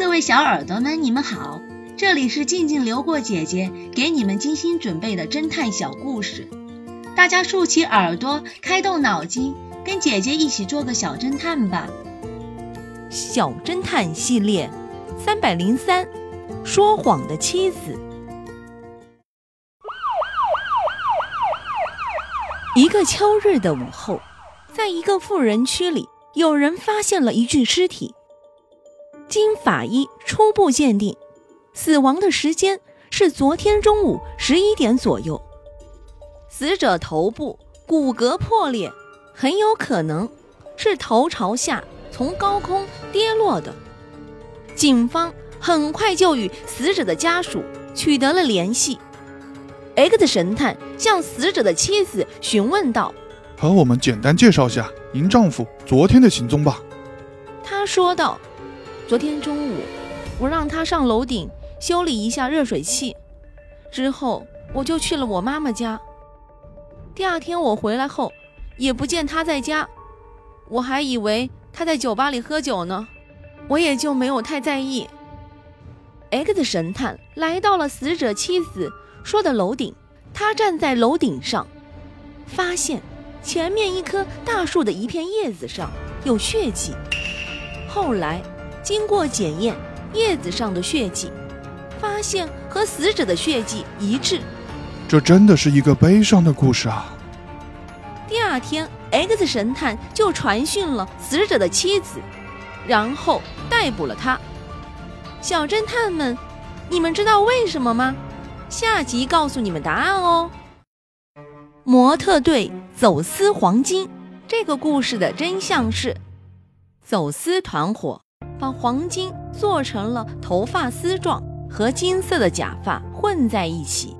各位小耳朵们，你们好，这里是静静流过姐姐给你们精心准备的侦探小故事，大家竖起耳朵，开动脑筋，跟姐姐一起做个小侦探吧。小侦探系列三百零三，说谎的妻子。一个秋日的午后，在一个富人区里，有人发现了一具尸体。经法医初步鉴定，死亡的时间是昨天中午十一点左右。死者头部骨骼破裂，很有可能是头朝下从高空跌落的。警方很快就与死者的家属取得了联系。X 神探向死者的妻子询问道：“和我们简单介绍下您丈夫昨天的行踪吧。”他说道。昨天中午，我让他上楼顶修理一下热水器，之后我就去了我妈妈家。第二天我回来后，也不见他在家，我还以为他在酒吧里喝酒呢，我也就没有太在意。X 神探来到了死者妻子说的楼顶，他站在楼顶上，发现前面一棵大树的一片叶子上有血迹，后来。经过检验，叶子上的血迹，发现和死者的血迹一致。这真的是一个悲伤的故事啊！第二天，X 神探就传讯了死者的妻子，然后逮捕了他。小侦探们，你们知道为什么吗？下集告诉你们答案哦。模特队走私黄金，这个故事的真相是，走私团伙。把黄金做成了头发丝状，和金色的假发混在一起，